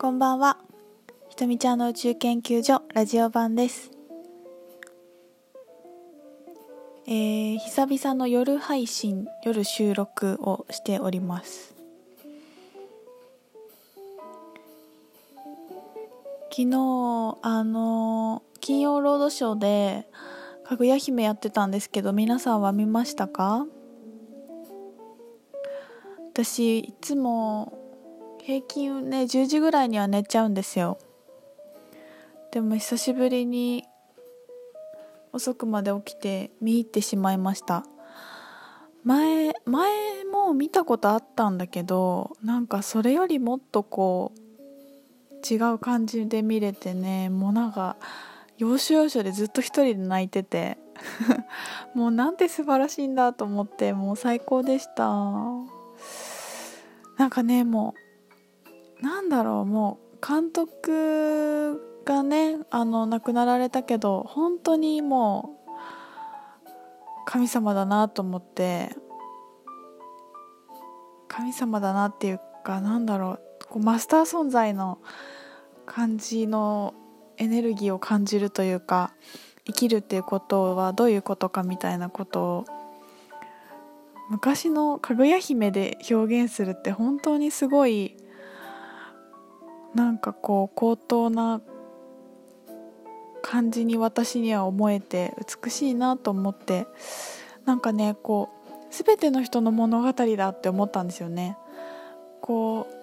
こんばんは。ひとみちゃんの宇宙研究所ラジオ版です。えー、久々の夜配信、夜収録をしております。昨日、あのー金曜ロードショーで、かぐや姫やってたんですけど、皆さんは見ましたか？私、いつも、平均ね10時ぐらいには寝ちゃうんですよ。でも久しぶりに遅くまで起きて見入ってしまいました。前前も見たことあったんだけどなんかそれよりもっとこう違う感じで見れてねもうなんか要所要所でずっと一人で泣いてて。もうなんて素晴らしいんだと思ってもう最高でした。なんかねもうなんだろうもう監督がねあの亡くなられたけど本当にもう神様だなと思って神様だなっていうかなんだろうこうマスター存在の感じのエネルギーを感じるというか生きるっていうことはどういうことかみたいなことを昔のかぐや姫で表現するって本当にすごいなんかこう高等な感じに私には思えて美しいなと思ってなんかねこう全ての人の物語だって思ったんですよね。こう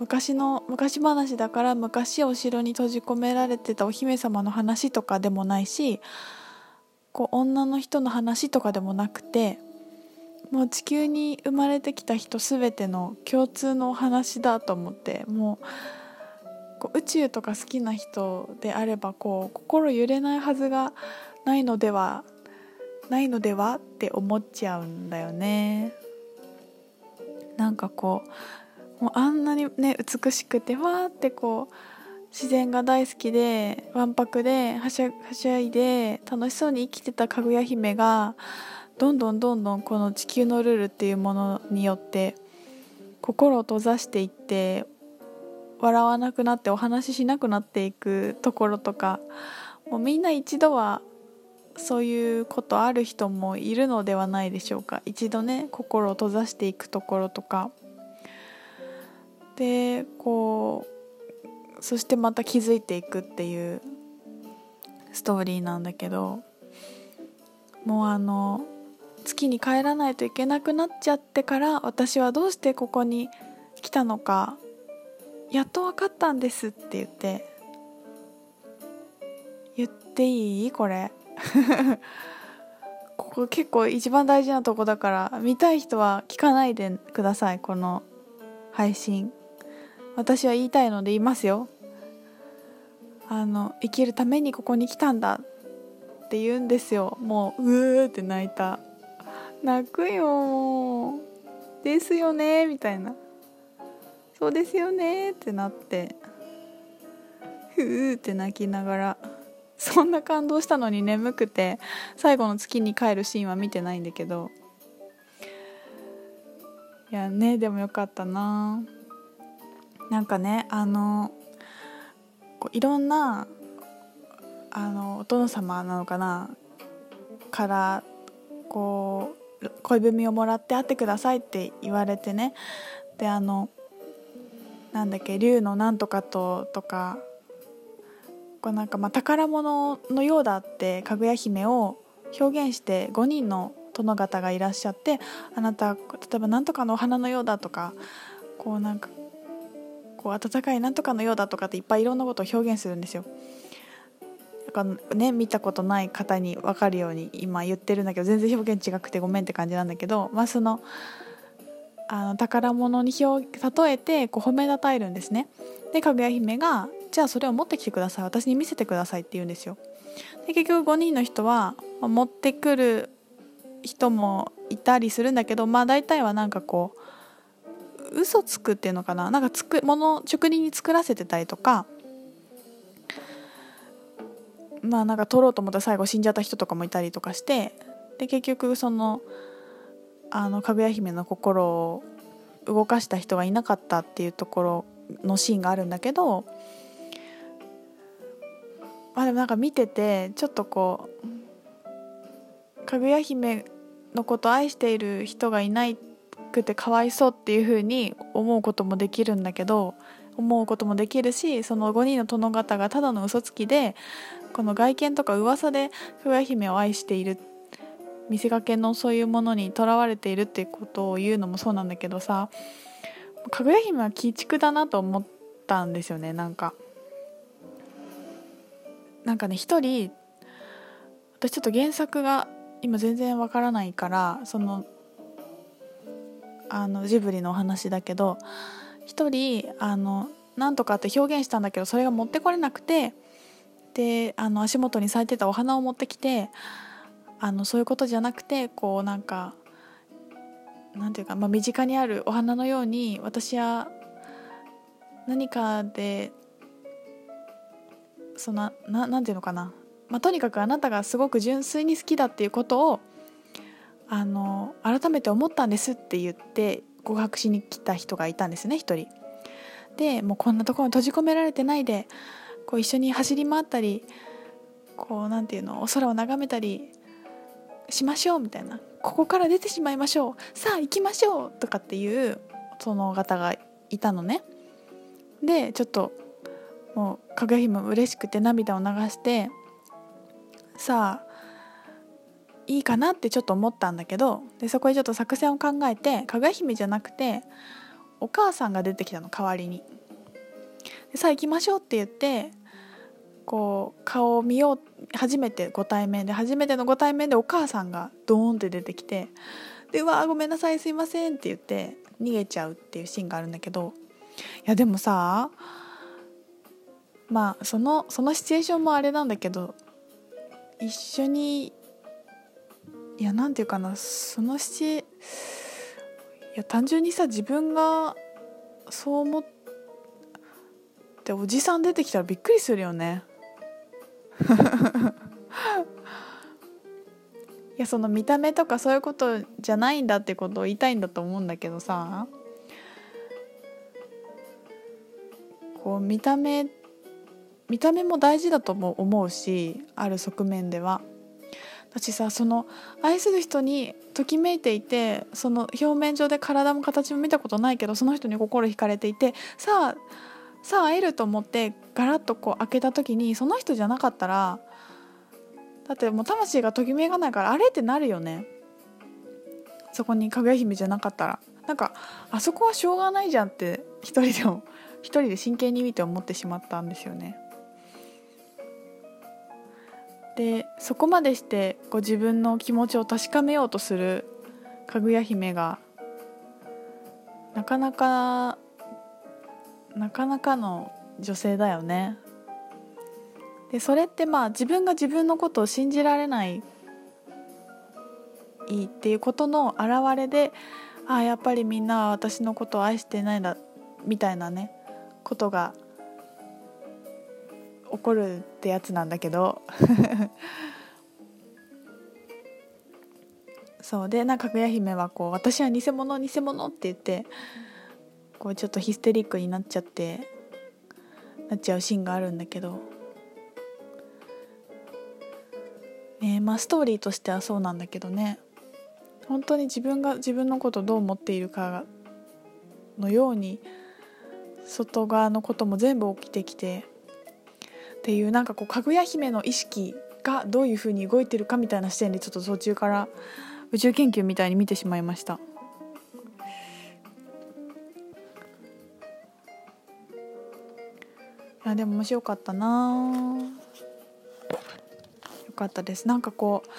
昔の昔話だから昔お城に閉じ込められてたお姫様の話とかでもないしこう女の人の話とかでもなくてもう地球に生まれてきた人全ての共通のお話だと思ってもうこう宇宙とか好きな人であればこう心揺れないはずがないのではないのではって思っちゃうんだよね。なんかこうもうあんなにね美しくてわーってこう自然が大好きでわんぱくではしゃはしゃいで楽しそうに生きてたかぐや姫がどんどんどんどんこの地球のルールっていうものによって心を閉ざしていって笑わなくなってお話ししなくなっていくところとかもうみんな一度はそういうことある人もいるのではないでしょうか。一度ね心を閉ざしていくところとか。でこうそしてまた気づいていくっていうストーリーなんだけどもうあの月に帰らないといけなくなっちゃってから私はどうしてここに来たのかやっと分かったんですって言って。言っていいこれ？ここ結構一番大事なとこだから見たい人は聞かないでくださいこの配信。私は言いたいので言いますよ。あの生きるためにここに来たんだって言うんですよ。もううーって泣いた。泣くよですよねみたいな。そうですよねってなって。ふーって泣きながら。そんな感動したのに眠くて。最後の月に帰るシーンは見てないんだけど。いやねでもよかったな。なんかねあのこういろんなあのお殿様なのかな。からこう恋文をもらって会ってくださいって言われてねであのなんだっけ竜のなんとかととかこうなんかまあ宝物のようだってかぐや姫を表現して5人の殿方がいらっしゃってあなた例えばなんとかのお花のようだとかこうなんかこう温かいなんとかのようだとかっていっぱいいろんなことを表現するんですよ。かね見たことない方に分かるように今言ってるんだけど全然表現違くてごめんって感じなんだけどまあそのあの宝物に表例えてこう褒めたたえるんですね。でかぐや姫がじゃあそれを持ってきてください私に見せてくださいって言うんですよ。で結局5人の人は、持ってくる人もいたりするんだけどまあ大体はなんかこう嘘つくっていうのかななんかつくもの職人に作らせてたりとかまあなんか取ろうと思ったら最後死んじゃった人とかもいたりとかしてで結局そのあのかぐや姫の心を動かした人がいなかったっていうところのシーンがあるんだけどまあでもなんか見ててちょっとこうかぐや姫のこと愛している人がいなくてかわいそうっていう風に思うこともできるんだけど思うこともできるしその5人の殿方がただの嘘つきでこの外見とか噂でかぐや姫を愛している見せかけのそういうものにとらわれているっていうことを言うのもそうなんだけどさかぐや姫は鬼畜だなと思ったんですよねなんか。なんかね一人私ちょっと原作が今全然わからないからそのあのジブリのお話だけど一人あのなんとかって表現したんだけどそれが持ってこれなくてであの足元に咲いてたお花を持ってきてあのそういうことじゃなくてこうなんかなんていうか、まあ、身近にあるお花のように私は何かでそのななんていうのかな、まあ、とにかくあなたがすごく純粋に好きだっていうことをあの改めて思ったんですって言って告白しに来た人がいたんですね一人。でもうこんなところに閉じ込められてないでこう一緒に走り回ったりこうなんていうのお空を眺めたりしましょうみたいなここから出てしまいましょうさあ行きましょうとかっていうその方がいたのね。でちょっともうかぐや姫も嬉しくて涙を流してさあいいかなってちょっと思ったんだけどでそこでちょっと作戦を考えてかぐや姫じゃなくてお母さんが出てきたの代わりに。でさあ行きましょうって言ってこう顔を見よう初めてご対面で初めてのご対面でお母さんがドーンって出てきてで「うわごめんなさいすいません」って言って逃げちゃうっていうシーンがあるんだけどいやでもさまあそのそのシチュエーションもあれなんだけど一緒にいや何て言うかなそのシチいや単純にさ自分がそう思っておじさん出てきたらびっくりするよね いやその見た目とかそういうことじゃないんだってことを言いたいんだと思うんだけどさこう見た目見た目も大事だとも思うしある側面では。私さその愛する人にときめいていてその表面上で体も形も見たことないけどその人に心惹かれていてさあさあ会えると思ってガラッとこう開けた時にその人じゃなかったらだってもう魂がときめかないからあれってなるよね。そこにかぐや姫じゃなかったら。なんかあそこはしょうがないじゃんって一人でも一人で真剣に見て思ってしまったんですよね。でそこまでしてこ自分の気持ちを確かめようとするかぐや姫がなかなかなかなかの女性だよね。でそれってまあ自分が自分のことを信じられないいいっていうことの表れでああやっぱりみんなは私のことを愛してないんだみたいなねことが起こるってやつなんだけど。そうでなんかかぐや姫はこう私は偽物偽物って言ってこうちょっとヒステリックになっちゃってなっちゃうシーンがあるんだけど、ねまあ、ストーリーとしてはそうなんだけどね。本当に自分が自分のことどう思っているかのように外側のことも全部起きてきてっていうなんかこうかぐや姫の意識がどういうふうに動いてるかみたいな視点でちょっと途中から宇宙研究みたいに見てしまいました。いやでも面白かったなよかったですなんかこう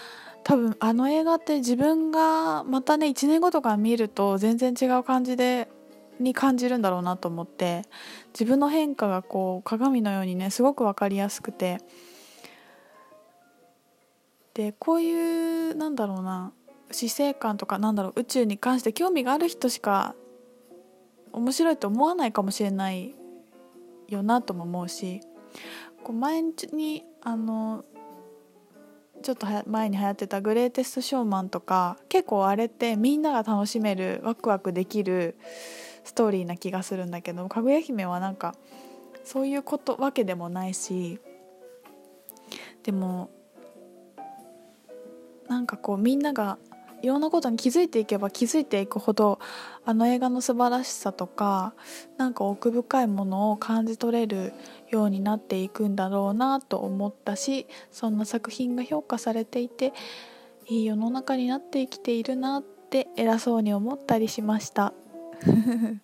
多分あの映画って自分がまたね1年後とか見ると全然違う感じでに感じるんだろうなと思って自分の変化がこう鏡のようにねすごく分かりやすくて。でこういうなんだろうな死生観とかなんだろう宇宙に関して興味がある人しか面白いと思わないかもしれないよなとも思うしこう前にあのちょっと前に流行ってた「グレーテスト・ショーマン」とか結構あれってみんなが楽しめるワクワクできるストーリーな気がするんだけどかぐや姫はなんかそういうことわけでもないしでもなんかこうみんながいろんなことに気づいていけば気づいていくほどあの映画の素晴らしさとかなんか奥深いものを感じ取れるようになっていくんだろうなと思ったしそんな作品が評価されていていい世の中になって生きているなって偉そうに思ったりしました。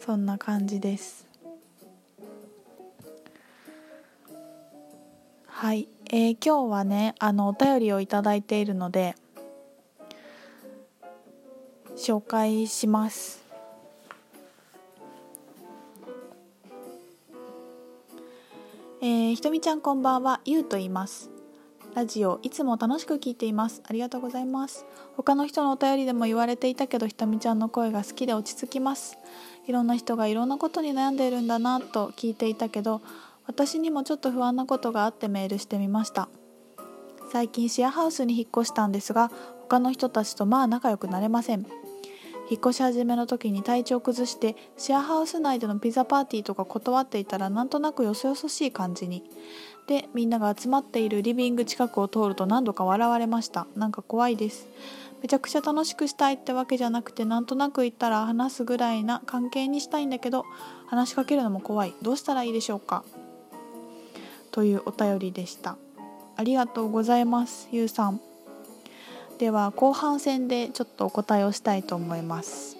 そんな感じです。はい、えー、今日はねあのお便りをいただいているので紹介します。えー、ひとみちゃんこんばんは。ゆうと言います。ラジオいつも楽しく聞いています。ありがとうございます。他の人のお便りでも言われていたけどひとみちゃんの声が好きで落ち着きます。いろんな人がいろんなことに悩んでいるんだなと聞いていたけど私にもちょっと不安なことがあってメールしてみました。最近シェアハウスに引っ越したんですが他の人たちとまあ仲良くなれません。引っ越し始めの時に体調崩してシェアハウス内でのピザパーティーとか断っていたらなんとなくよそよそしい感じに。でみんなが集まっているリビング近くを通ると何度か笑われました。なんか怖いです。めちゃくちゃ楽しくしたいってわけじゃなくてなんとなく言ったら話すぐらいな関係にしたいんだけど話しかけるのも怖い。どうしたらいいでしょうか。というお便りでした。ありがとうございますゆうさん。では後半戦でちょっとお答えをしたいと思います。